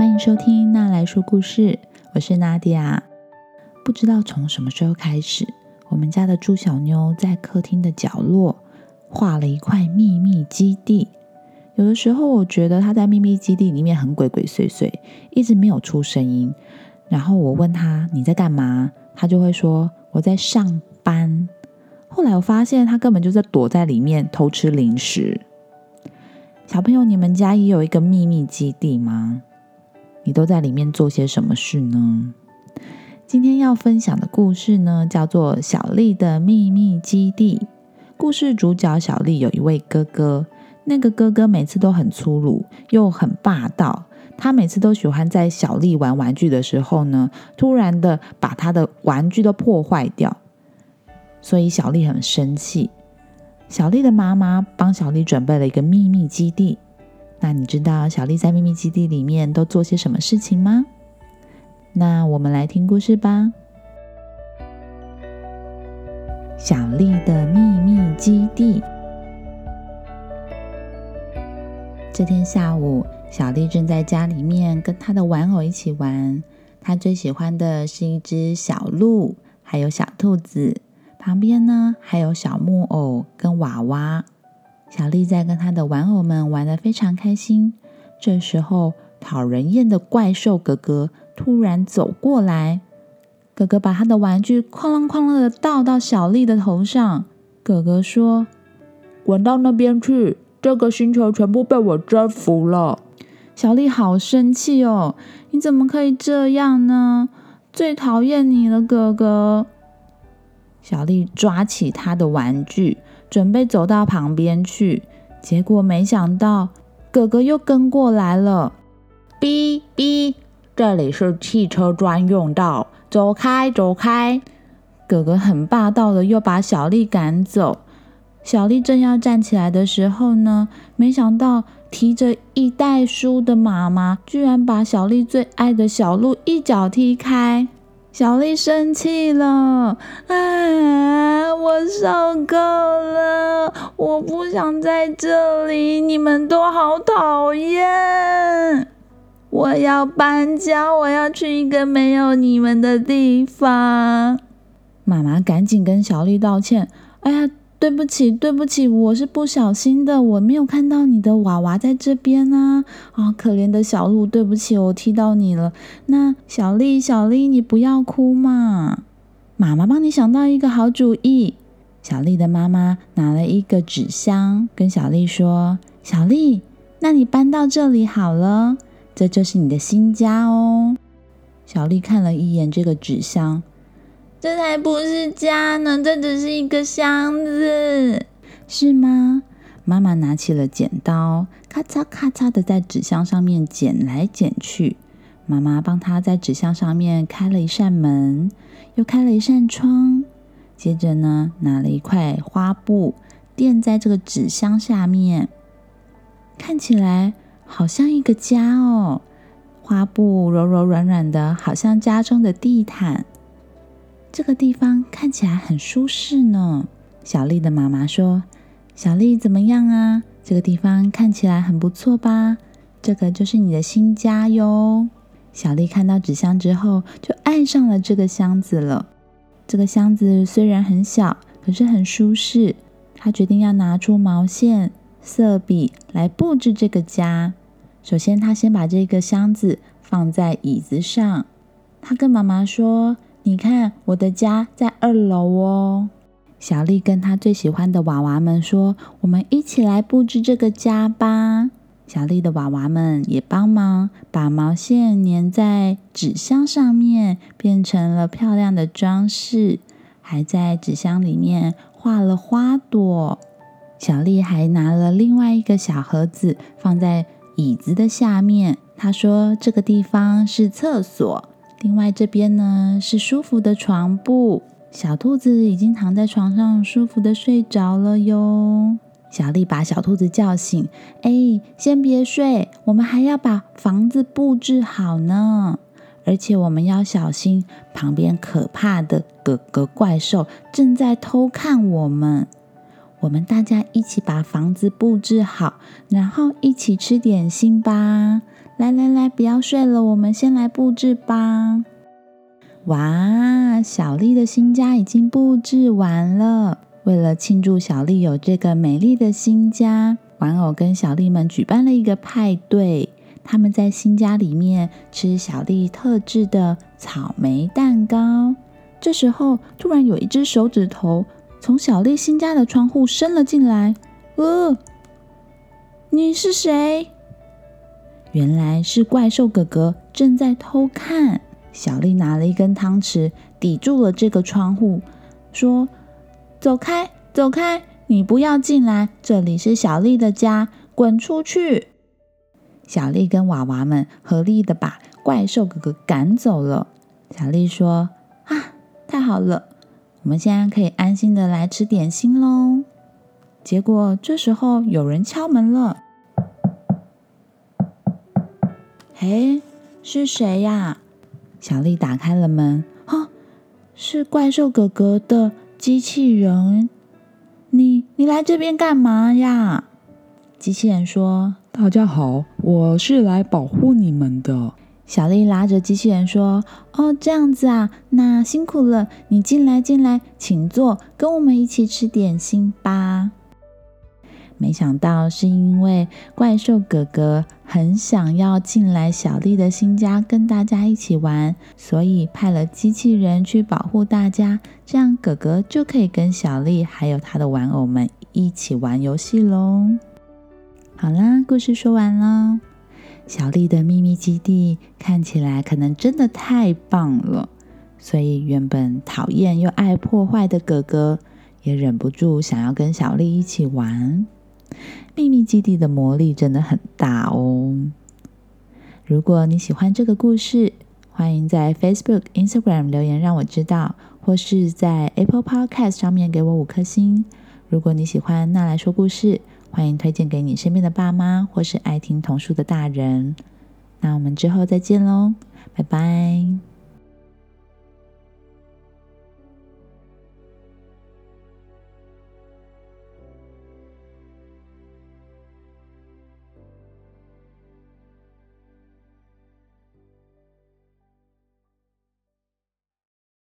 欢迎收听娜来说故事，我是娜迪亚。不知道从什么时候开始，我们家的猪小妞在客厅的角落画了一块秘密基地。有的时候，我觉得她在秘密基地里面很鬼鬼祟祟，一直没有出声音。然后我问她你在干嘛，她就会说我在上班。后来我发现她根本就在躲在里面偷吃零食。小朋友，你们家也有一个秘密基地吗？你都在里面做些什么事呢？今天要分享的故事呢，叫做《小丽的秘密基地》。故事主角小丽有一位哥哥，那个哥哥每次都很粗鲁又很霸道。他每次都喜欢在小丽玩玩具的时候呢，突然的把他的玩具都破坏掉，所以小丽很生气。小丽的妈妈帮小丽准备了一个秘密基地。那你知道小丽在秘密基地里面都做些什么事情吗？那我们来听故事吧。小丽的秘密基地。这天下午，小丽正在家里面跟她的玩偶一起玩。她最喜欢的是一只小鹿，还有小兔子。旁边呢，还有小木偶跟娃娃。小丽在跟她的玩偶们玩的非常开心。这时候，讨人厌的怪兽哥哥突然走过来。哥哥把他的玩具哐啷哐啷的倒到小丽的头上。哥哥说：“滚到那边去！这个星球全部被我征服了。”小丽好生气哦！你怎么可以这样呢？最讨厌你了，哥哥！小丽抓起他的玩具，准备走到旁边去，结果没想到哥哥又跟过来了。哔哔，这里是汽车专用道，走开，走开！哥哥很霸道的又把小丽赶走。小丽正要站起来的时候呢，没想到提着一袋书的妈妈居然把小丽最爱的小鹿一脚踢开。小丽生气了，啊！我受够了，我不想在这里，你们都好讨厌。我要搬家，我要去一个没有你们的地方。妈妈赶紧跟小丽道歉，哎呀！对不起，对不起，我是不小心的，我没有看到你的娃娃在这边啊！啊，可怜的小鹿，对不起，我踢到你了。那小丽，小丽，你不要哭嘛，妈妈帮你想到一个好主意。小丽的妈妈拿了一个纸箱，跟小丽说：“小丽，那你搬到这里好了，这就是你的新家哦。”小丽看了一眼这个纸箱。这才不是家呢，这只是一个箱子，是吗？妈妈拿起了剪刀，咔嚓咔嚓的在纸箱上面剪来剪去。妈妈帮她在纸箱上面开了一扇门，又开了一扇窗。接着呢，拿了一块花布垫在这个纸箱下面，看起来好像一个家哦。花布柔柔软软的，好像家中的地毯。这个地方看起来很舒适呢。小丽的妈妈说：“小丽怎么样啊？这个地方看起来很不错吧？这个就是你的新家哟。”小丽看到纸箱之后，就爱上了这个箱子了。这个箱子虽然很小，可是很舒适。她决定要拿出毛线、色笔来布置这个家。首先，她先把这个箱子放在椅子上。她跟妈妈说。你看，我的家在二楼哦。小丽跟她最喜欢的娃娃们说：“我们一起来布置这个家吧。”小丽的娃娃们也帮忙把毛线粘在纸箱上面，变成了漂亮的装饰，还在纸箱里面画了花朵。小丽还拿了另外一个小盒子放在椅子的下面，她说：“这个地方是厕所。”另外这边呢是舒服的床铺，小兔子已经躺在床上舒服的睡着了哟。小丽把小兔子叫醒，哎，先别睡，我们还要把房子布置好呢。而且我们要小心，旁边可怕的哥哥怪兽正在偷看我们。我们大家一起把房子布置好，然后一起吃点心吧。来来来，不要睡了，我们先来布置吧。哇，小丽的新家已经布置完了。为了庆祝小丽有这个美丽的新家，玩偶跟小丽们举办了一个派对。他们在新家里面吃小丽特制的草莓蛋糕。这时候，突然有一只手指头从小丽新家的窗户伸了进来。呃，你是谁？原来是怪兽哥哥正在偷看。小丽拿了一根汤匙抵住了这个窗户，说：“走开，走开，你不要进来，这里是小丽的家，滚出去！”小丽跟娃娃们合力的把怪兽哥哥赶走了。小丽说：“啊，太好了，我们现在可以安心的来吃点心喽。”结果这时候有人敲门了。嘿，是谁呀？小丽打开了门，哈，是怪兽哥哥的机器人。你你来这边干嘛呀？机器人说：“大家好，我是来保护你们的。”小丽拉着机器人说：“哦，这样子啊，那辛苦了，你进来进来，请坐，跟我们一起吃点心吧。”没想到是因为怪兽哥哥很想要进来小丽的新家跟大家一起玩，所以派了机器人去保护大家，这样哥哥就可以跟小丽还有他的玩偶们一起玩游戏喽。好啦，故事说完了。小丽的秘密基地看起来可能真的太棒了，所以原本讨厌又爱破坏的哥哥也忍不住想要跟小丽一起玩。秘密基地的魔力真的很大哦！如果你喜欢这个故事，欢迎在 Facebook、Instagram 留言让我知道，或是在 Apple Podcast 上面给我五颗星。如果你喜欢娜来说故事，欢迎推荐给你身边的爸妈或是爱听童书的大人。那我们之后再见喽，拜拜。